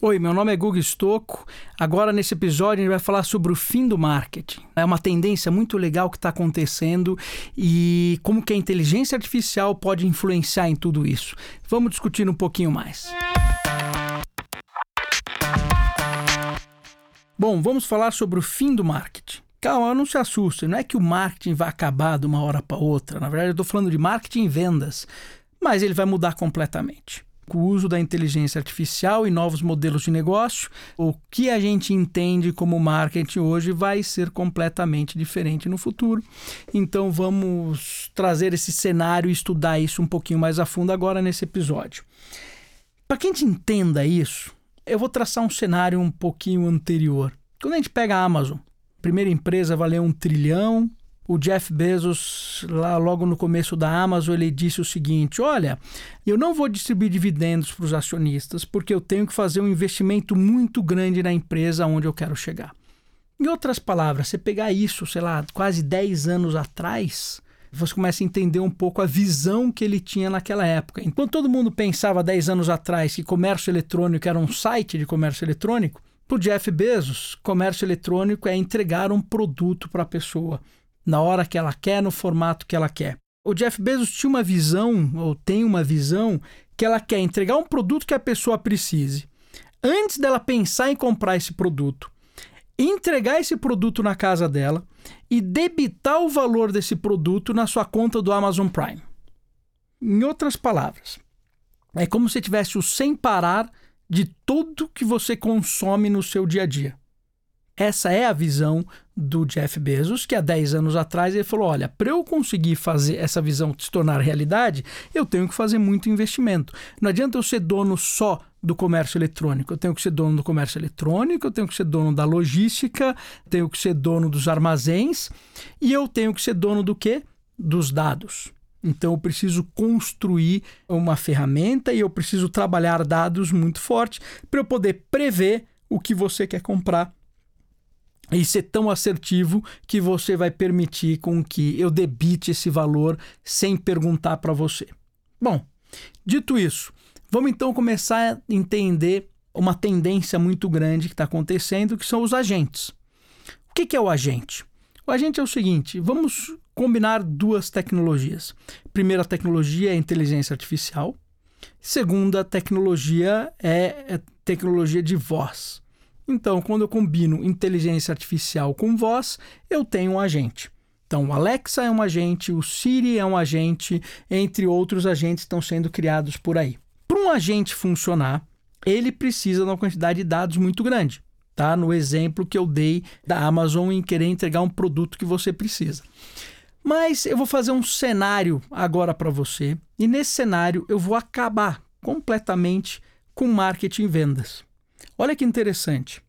Oi, meu nome é Guga Stocco. Agora, nesse episódio, a gente vai falar sobre o fim do marketing. É uma tendência muito legal que está acontecendo e como que a inteligência artificial pode influenciar em tudo isso. Vamos discutir um pouquinho mais. Bom, vamos falar sobre o fim do marketing. Calma, não se assuste, não é que o marketing vai acabar de uma hora para outra. Na verdade, eu estou falando de marketing e vendas, mas ele vai mudar completamente o uso da inteligência artificial e novos modelos de negócio, o que a gente entende como marketing hoje vai ser completamente diferente no futuro. Então vamos trazer esse cenário e estudar isso um pouquinho mais a fundo agora nesse episódio. Para que a gente entenda isso, eu vou traçar um cenário um pouquinho anterior. Quando a gente pega a Amazon, primeira empresa valeu um trilhão, o Jeff Bezos, lá logo no começo da Amazon, ele disse o seguinte: Olha, eu não vou distribuir dividendos para os acionistas porque eu tenho que fazer um investimento muito grande na empresa onde eu quero chegar. Em outras palavras, você pegar isso, sei lá, quase 10 anos atrás, você começa a entender um pouco a visão que ele tinha naquela época. Enquanto todo mundo pensava 10 anos atrás que comércio eletrônico era um site de comércio eletrônico, para o Jeff Bezos, comércio eletrônico é entregar um produto para a pessoa na hora que ela quer, no formato que ela quer. O Jeff Bezos tinha uma visão, ou tem uma visão, que ela quer entregar um produto que a pessoa precise. Antes dela pensar em comprar esse produto, entregar esse produto na casa dela e debitar o valor desse produto na sua conta do Amazon Prime. Em outras palavras, é como se tivesse o sem parar de tudo que você consome no seu dia a dia. Essa é a visão do Jeff Bezos, que há 10 anos atrás ele falou: olha, para eu conseguir fazer essa visão se tornar realidade, eu tenho que fazer muito investimento. Não adianta eu ser dono só do comércio eletrônico. Eu tenho que ser dono do comércio eletrônico, eu tenho que ser dono da logística, tenho que ser dono dos armazéns e eu tenho que ser dono do quê? Dos dados. Então eu preciso construir uma ferramenta e eu preciso trabalhar dados muito forte para eu poder prever o que você quer comprar e ser tão assertivo que você vai permitir com que eu debite esse valor sem perguntar para você. Bom, dito isso, vamos então começar a entender uma tendência muito grande que está acontecendo, que são os agentes. O que, que é o agente? O agente é o seguinte: vamos combinar duas tecnologias. Primeira tecnologia é inteligência artificial. Segunda tecnologia é a tecnologia de voz. Então, quando eu combino inteligência artificial com voz, eu tenho um agente. Então, o Alexa é um agente, o Siri é um agente, entre outros agentes estão sendo criados por aí. Para um agente funcionar, ele precisa de uma quantidade de dados muito grande, tá? No exemplo que eu dei da Amazon em querer entregar um produto que você precisa. Mas eu vou fazer um cenário agora para você, e nesse cenário eu vou acabar completamente com marketing e vendas. Olha que interessante.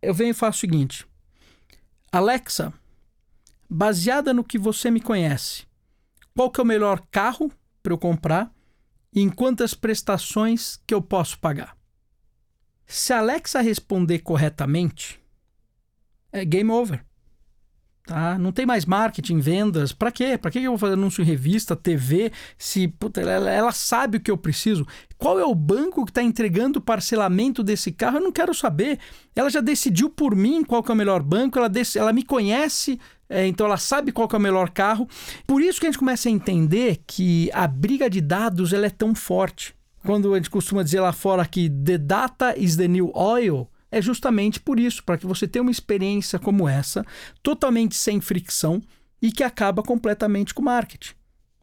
Eu venho e faço o seguinte: Alexa, baseada no que você me conhece, qual que é o melhor carro para eu comprar e em quantas prestações que eu posso pagar? Se a Alexa responder corretamente, é game over. Tá? Não tem mais marketing, vendas. Para quê? Para que eu vou fazer anúncio em revista, TV? Se puta, ela, ela, sabe o que eu preciso. Qual é o banco que está entregando o parcelamento desse carro? Eu não quero saber. Ela já decidiu por mim qual é o melhor banco. Ela, ela me conhece, é, então ela sabe qual é o melhor carro. Por isso que a gente começa a entender que a briga de dados ela é tão forte. Quando a gente costuma dizer lá fora que the data is the new oil é justamente por isso, para que você tenha uma experiência como essa, totalmente sem fricção e que acaba completamente com o marketing.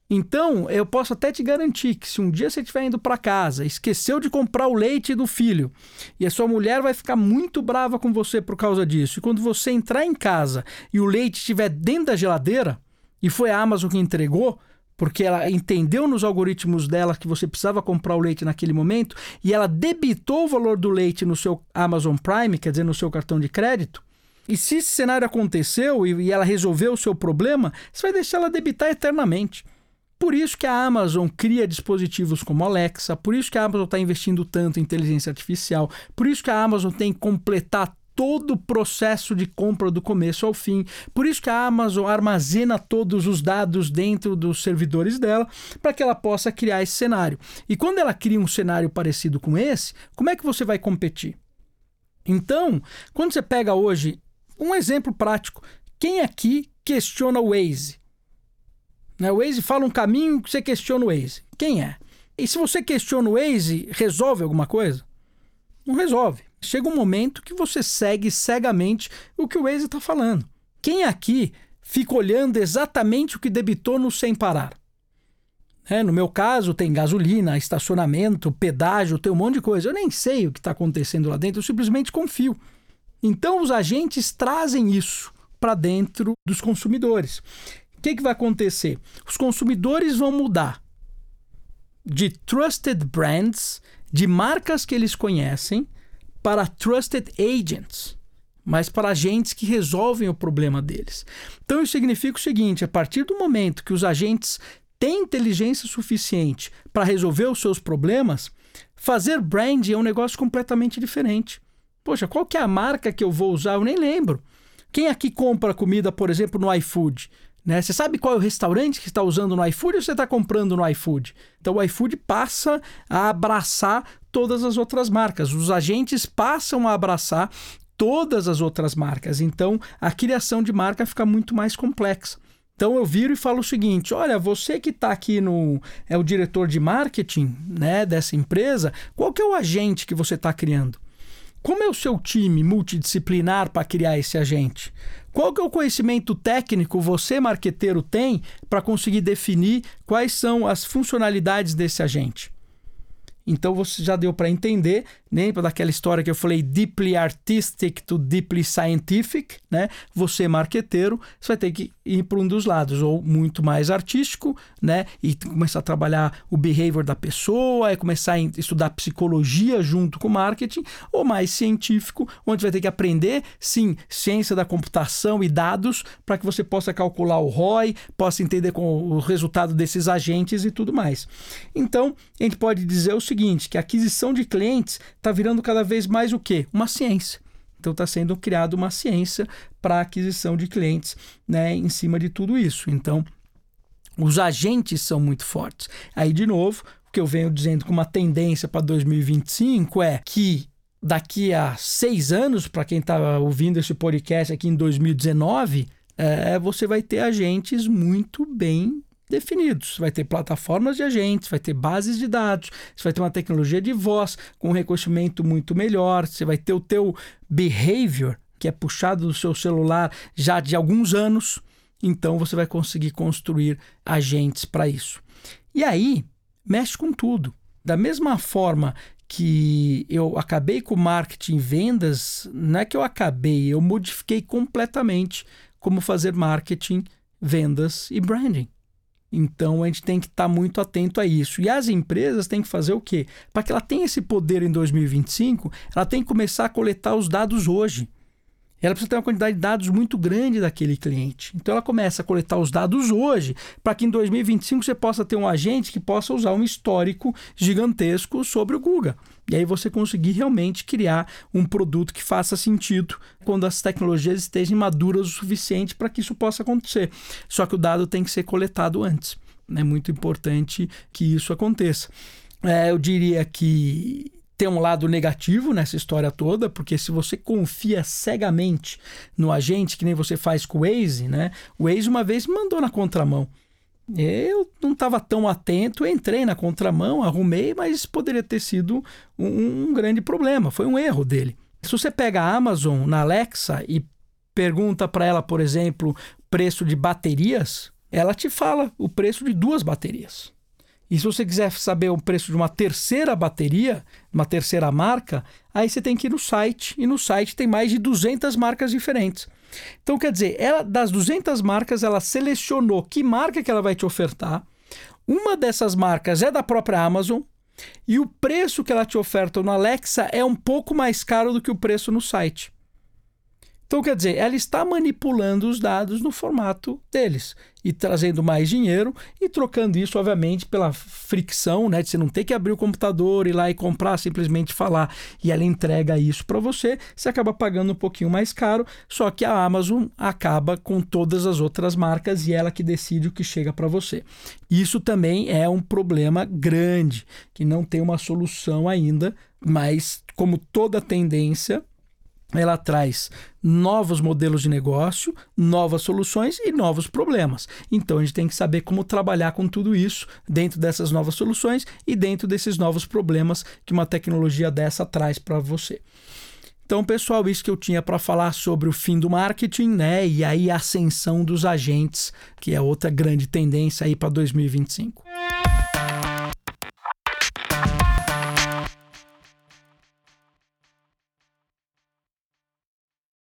Então, eu posso até te garantir que se um dia você estiver indo para casa, esqueceu de comprar o leite do filho, e a sua mulher vai ficar muito brava com você por causa disso, e quando você entrar em casa e o leite estiver dentro da geladeira, e foi a Amazon que entregou, porque ela entendeu nos algoritmos dela que você precisava comprar o leite naquele momento e ela debitou o valor do leite no seu Amazon Prime, quer dizer, no seu cartão de crédito. E se esse cenário aconteceu e, ela resolveu o seu problema, você vai deixar ela debitar eternamente. Por isso que a Amazon cria dispositivos como Alexa, por isso que a Amazon está investindo tanto em inteligência artificial, por isso que a Amazon tem que completar todo o processo de compra do começo ao fim. Por isso que a Amazon armazena todos os dados dentro dos servidores dela para que ela possa criar esse cenário. E quando ela cria um cenário parecido com esse, como é que você vai competir? Então, quando você pega hoje um exemplo prático, quem aqui questiona o Waze? Né? O Waze fala um caminho que você questiona o Waze. Quem é? E se você questiona o Waze, resolve alguma coisa? Não resolve. Chega um momento que você segue cegamente o que o Waze está falando. Quem aqui fica olhando exatamente o que debitou no sem parar? É, no meu caso, tem gasolina, estacionamento, pedágio, tem um monte de coisa. Eu nem sei o que está acontecendo lá dentro, eu simplesmente confio. Então, os agentes trazem isso para dentro dos consumidores. O que, que vai acontecer? Os consumidores vão mudar de trusted brands, de marcas que eles conhecem, para trusted agents, mas para agentes que resolvem o problema deles. Então isso significa o seguinte: a partir do momento que os agentes têm inteligência suficiente para resolver os seus problemas, fazer brand é um negócio completamente diferente. Poxa, qual que é a marca que eu vou usar? Eu nem lembro. Quem aqui compra comida, por exemplo, no iFood? Né? Você sabe qual é o restaurante que está usando no iFood ou você está comprando no iFood? Então o iFood passa a abraçar todas as outras marcas. Os agentes passam a abraçar todas as outras marcas. Então a criação de marca fica muito mais complexa. Então eu viro e falo o seguinte: olha, você que está aqui no é o diretor de marketing, né, dessa empresa, qual que é o agente que você está criando? Como é o seu time multidisciplinar para criar esse agente? Qual que é o conhecimento técnico você, marqueteiro, tem para conseguir definir quais são as funcionalidades desse agente? Então você já deu para entender, lembra daquela história que eu falei deeply artistic to deeply scientific, né? Você marqueteiro, você vai ter que ir para um dos lados, ou muito mais artístico, né? E começar a trabalhar o behavior da pessoa, e começar a estudar psicologia junto com marketing, ou mais científico, onde vai ter que aprender, sim, ciência da computação e dados, para que você possa calcular o ROI, possa entender com o resultado desses agentes e tudo mais. Então, a gente pode dizer o seguinte que a aquisição de clientes está virando cada vez mais o quê? Uma ciência. Então está sendo criada uma ciência para aquisição de clientes né, em cima de tudo isso. Então, os agentes são muito fortes. Aí, de novo, o que eu venho dizendo com uma tendência para 2025 é que daqui a seis anos, para quem está ouvindo esse podcast aqui em 2019, é, você vai ter agentes muito bem definidos. Vai ter plataformas de agentes, vai ter bases de dados, você vai ter uma tecnologia de voz com um reconhecimento muito melhor, você vai ter o teu behavior, que é puxado do seu celular já de alguns anos, então você vai conseguir construir agentes para isso. E aí, mexe com tudo. Da mesma forma que eu acabei com marketing vendas, não é que eu acabei, eu modifiquei completamente como fazer marketing, vendas e branding. Então a gente tem que estar tá muito atento a isso. E as empresas têm que fazer o quê? Para que ela tenha esse poder em 2025, ela tem que começar a coletar os dados hoje. Ela precisa ter uma quantidade de dados muito grande daquele cliente. Então ela começa a coletar os dados hoje, para que em 2025 você possa ter um agente que possa usar um histórico gigantesco sobre o Google. E aí você conseguir realmente criar um produto que faça sentido quando as tecnologias estejam maduras o suficiente para que isso possa acontecer. Só que o dado tem que ser coletado antes. É muito importante que isso aconteça. É, eu diria que tem um lado negativo nessa história toda, porque se você confia cegamente no agente, que nem você faz com o Waze, né? O Waze uma vez mandou na contramão. Eu não estava tão atento, entrei na contramão, arrumei, mas poderia ter sido um, um grande problema. Foi um erro dele. Se você pega a Amazon na Alexa e pergunta para ela, por exemplo, preço de baterias, ela te fala o preço de duas baterias. E se você quiser saber o preço de uma terceira bateria, uma terceira marca, aí você tem que ir no site. E no site tem mais de 200 marcas diferentes. Então, quer dizer, ela, das 200 marcas, ela selecionou que marca que ela vai te ofertar. Uma dessas marcas é da própria Amazon. E o preço que ela te oferta no Alexa é um pouco mais caro do que o preço no site. Então, quer dizer, ela está manipulando os dados no formato deles e trazendo mais dinheiro e trocando isso, obviamente, pela fricção, né? De você não ter que abrir o computador, ir lá e comprar, simplesmente falar e ela entrega isso para você. Você acaba pagando um pouquinho mais caro, só que a Amazon acaba com todas as outras marcas e ela que decide o que chega para você. Isso também é um problema grande, que não tem uma solução ainda, mas como toda tendência, ela traz novos modelos de negócio, novas soluções e novos problemas. Então a gente tem que saber como trabalhar com tudo isso dentro dessas novas soluções e dentro desses novos problemas que uma tecnologia dessa traz para você. Então, pessoal, isso que eu tinha para falar sobre o fim do marketing, né? E aí a ascensão dos agentes, que é outra grande tendência aí para 2025.